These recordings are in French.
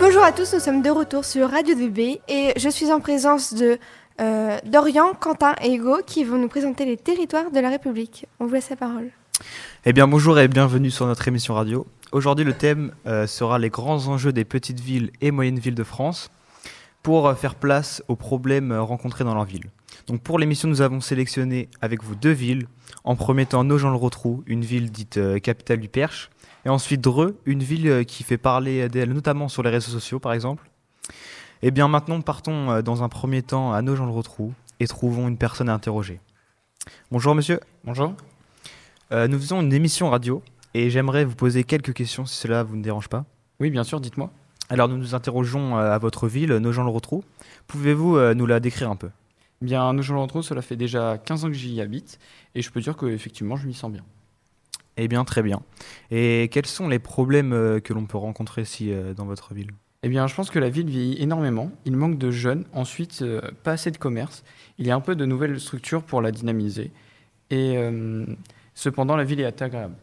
Bonjour à tous, nous sommes de retour sur Radio 2B et je suis en présence de euh, Dorian, Quentin et Hugo qui vont nous présenter les territoires de la République. On vous laisse la parole. Eh bien bonjour et bienvenue sur notre émission radio. Aujourd'hui le thème euh, sera les grands enjeux des petites villes et moyennes villes de France pour euh, faire place aux problèmes rencontrés dans leur ville. Donc pour l'émission nous avons sélectionné avec vous deux villes. En premier temps Nogent-le-Rotrou, une ville dite euh, capitale du Perche. Et ensuite Dreux, une ville euh, qui fait parler d'elle notamment sur les réseaux sociaux par exemple. Eh bien maintenant partons euh, dans un premier temps à Nogent-le-Rotrou et trouvons une personne à interroger. Bonjour monsieur. Bonjour. Euh, nous faisons une émission radio et j'aimerais vous poser quelques questions si cela vous ne dérange pas. Oui, bien sûr, dites-moi. Alors nous nous interrogeons à votre ville, Nogent-le-Rotrou. Pouvez-vous nous la décrire un peu? Bien, Nogent-le-Rotrou, cela fait déjà 15 ans que j'y habite et je peux dire que effectivement, je m'y sens bien. Eh bien très bien. Et quels sont les problèmes euh, que l'on peut rencontrer ici euh, dans votre ville? Eh bien, je pense que la ville vieillit énormément. Il manque de jeunes. Ensuite, euh, pas assez de commerce. Il y a un peu de nouvelles structures pour la dynamiser. Et euh, cependant, la ville est agréable.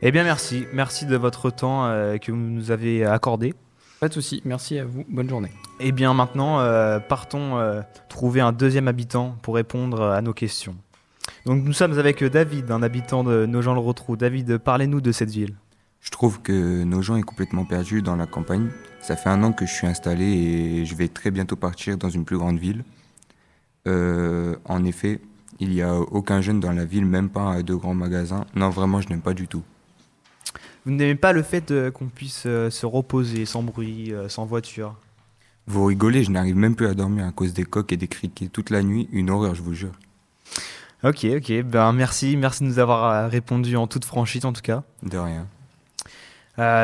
Eh bien merci, merci de votre temps que vous nous avez accordé. Pas de souci. Merci à vous. Bonne journée. Eh bien maintenant, euh, partons euh, trouver un deuxième habitant pour répondre à nos questions. Donc nous sommes avec euh, David, un habitant de Nogent-le-Rotrou. David, parlez-nous de cette ville. Je trouve que nos gens est complètement perdu dans la campagne. Ça fait un an que je suis installé et je vais très bientôt partir dans une plus grande ville. Euh, en effet, il n'y a aucun jeune dans la ville, même pas de grands magasins. Non, vraiment, je n'aime pas du tout. Vous n'aimez pas le fait euh, qu'on puisse euh, se reposer sans bruit, euh, sans voiture Vous rigolez, je n'arrive même plus à dormir à cause des coques et des criquets toute la nuit. Une horreur, je vous jure. Ok, ok. Ben merci, merci de nous avoir euh, répondu en toute franchise en tout cas. De rien.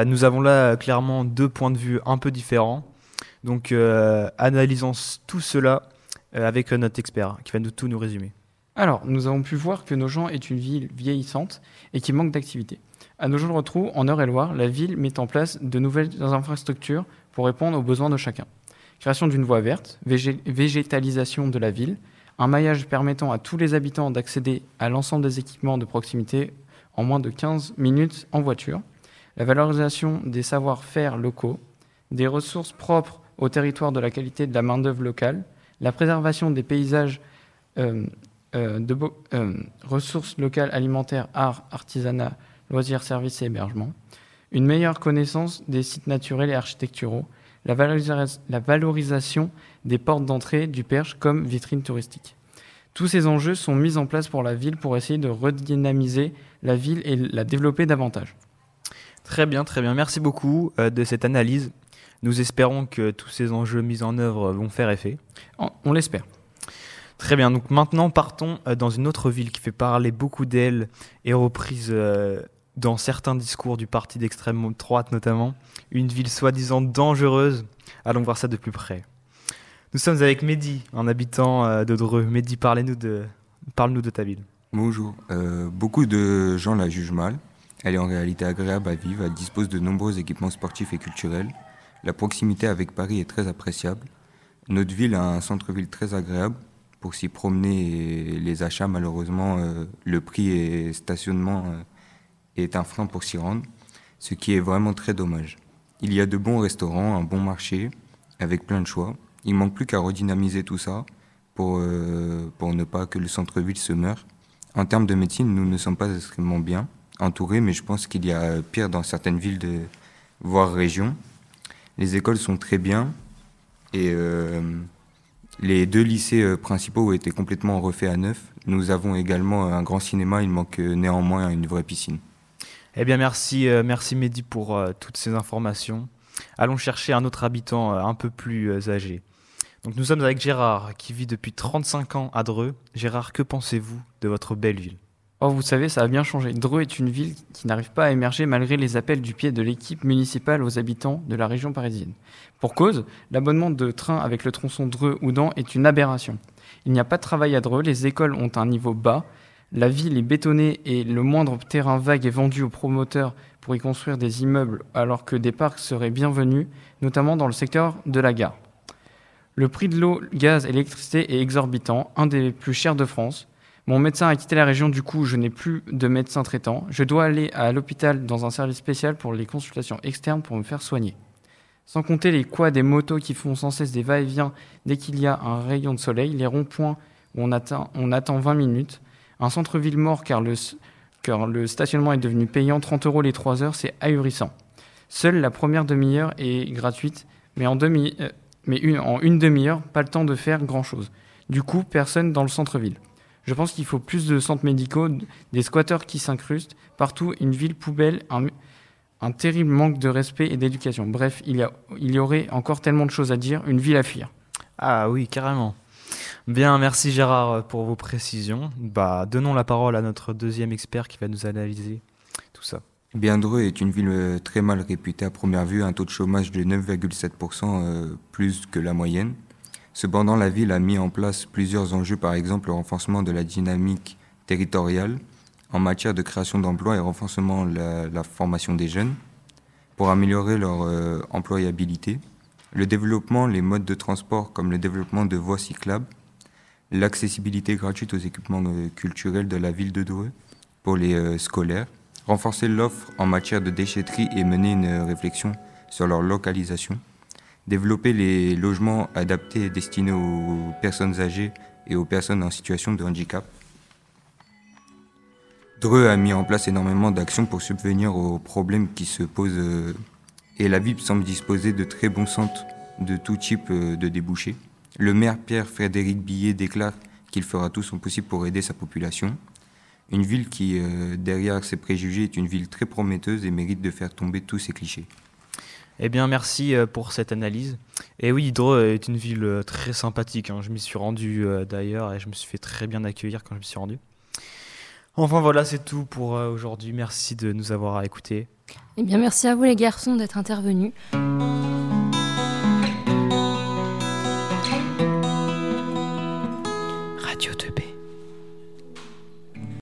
Nous avons là clairement deux points de vue un peu différents. Donc analysons tout cela avec notre expert qui va nous tout nous résumer. Alors, nous avons pu voir que Nogent est une ville vieillissante et qui manque d'activité. À Nogent-le-Rotrou, en Eure-et-Loire, la ville met en place de nouvelles infrastructures pour répondre aux besoins de chacun. Création d'une voie verte, végé- végétalisation de la ville, un maillage permettant à tous les habitants d'accéder à l'ensemble des équipements de proximité en moins de 15 minutes en voiture, la valorisation des savoir-faire locaux, des ressources propres au territoire de la qualité de la main-d'œuvre locale, la préservation des paysages euh, euh, de euh, ressources locales alimentaires, art, artisanat, loisirs, services et hébergement, une meilleure connaissance des sites naturels et architecturaux, la, valorisa- la valorisation des portes d'entrée du Perche comme vitrine touristique. Tous ces enjeux sont mis en place pour la ville pour essayer de redynamiser la ville et la développer davantage. Très bien, très bien. Merci beaucoup euh, de cette analyse. Nous espérons que tous ces enjeux mis en œuvre vont faire effet. On l'espère. Très bien, donc maintenant partons euh, dans une autre ville qui fait parler beaucoup d'elle et reprise euh, dans certains discours du parti d'extrême droite notamment. Une ville soi-disant dangereuse. Allons voir ça de plus près. Nous sommes avec Mehdi, un habitant euh, de Dreux. Mehdi, parlez-nous de, parle-nous de ta ville. Bonjour. Beaucoup de gens la jugent mal. Elle est en réalité agréable à vivre. Elle dispose de nombreux équipements sportifs et culturels. La proximité avec Paris est très appréciable. Notre ville a un centre-ville très agréable pour s'y promener et les achats. Malheureusement, euh, le prix et stationnement euh, est un frein pour s'y rendre, ce qui est vraiment très dommage. Il y a de bons restaurants, un bon marché avec plein de choix. Il manque plus qu'à redynamiser tout ça pour, euh, pour ne pas que le centre-ville se meure. En termes de médecine, nous ne sommes pas extrêmement bien entourés, mais je pense qu'il y a pire dans certaines villes, de, voire régions. Les écoles sont très bien et les deux lycées euh, principaux ont été complètement refaits à neuf. Nous avons également un grand cinéma, il manque euh, néanmoins une vraie piscine. Eh bien, merci, euh, merci Mehdi pour euh, toutes ces informations. Allons chercher un autre habitant euh, un peu plus euh, âgé. Donc, nous sommes avec Gérard, qui vit depuis 35 ans à Dreux. Gérard, que pensez-vous de votre belle ville? Oh, vous savez, ça a bien changé. Dreux est une ville qui n'arrive pas à émerger malgré les appels du pied de l'équipe municipale aux habitants de la région parisienne. Pour cause, l'abonnement de train avec le tronçon Dreux-Oudan est une aberration. Il n'y a pas de travail à Dreux, les écoles ont un niveau bas, la ville est bétonnée et le moindre terrain vague est vendu aux promoteurs pour y construire des immeubles alors que des parcs seraient bienvenus, notamment dans le secteur de la gare. Le prix de l'eau, gaz et l'électricité est exorbitant, un des plus chers de France. Mon médecin a quitté la région, du coup, je n'ai plus de médecin traitant. Je dois aller à l'hôpital dans un service spécial pour les consultations externes pour me faire soigner. Sans compter les quads des motos qui font sans cesse des va-et-vient dès qu'il y a un rayon de soleil, les ronds-points où on attend, on attend 20 minutes, un centre-ville mort car le, stationnement est devenu payant, 30 euros les 3 heures, c'est ahurissant. Seule la première demi-heure est gratuite, mais euh, en une demi-heure, pas le temps de faire grand-chose. Du coup, personne dans le centre-ville. Je pense qu'il faut plus de centres médicaux, des squatteurs qui s'incrustent, partout une ville poubelle, un, un terrible manque de respect et d'éducation. Bref, il y, a, il y aurait encore tellement de choses à dire, une ville à fuir. Ah oui, carrément. Bien, merci Gérard pour vos précisions. Bah, donnons la parole à notre deuxième expert qui va nous analyser tout ça. Biendreux est une ville euh, très mal réputée à première vue, un taux de chômage de 9,7% euh, plus que la moyenne. Cependant, la ville a mis en place plusieurs enjeux, par exemple le renforcement de la dynamique territoriale en matière de création d'emplois et renforcement de la, formation des jeunes pour améliorer leur euh, employabilité, le développement, les modes de transport comme le développement de voies cyclables, l'accessibilité gratuite aux équipements euh, culturels de la ville de Dreux pour les euh, scolaires, renforcer l'offre en matière de déchetterie et mener une réflexion sur leur localisation, développer les logements adaptés destinés aux personnes âgées et aux personnes en situation de handicap. Dreux a mis en place énormément d'actions pour subvenir aux problèmes qui se posent euh, et la ville semble disposer de très bons centres de tout type euh, de débouchés. Le maire Pierre-Frédéric Billet déclare qu'il fera tout son possible pour aider sa population. Une ville qui, euh, derrière ses préjugés, est une ville très prometteuse et mérite de faire tomber tous ces clichés. Eh bien, merci euh, pour cette analyse. Et oui, Dreux est une ville euh, très sympathique. Hein. Je m'y suis rendu euh, d'ailleurs et je me suis fait très bien accueillir quand je me suis rendu. Enfin voilà, c'est tout pour aujourd'hui. Merci de nous avoir écoutés. Eh bien, merci à vous les garçons d'être intervenus.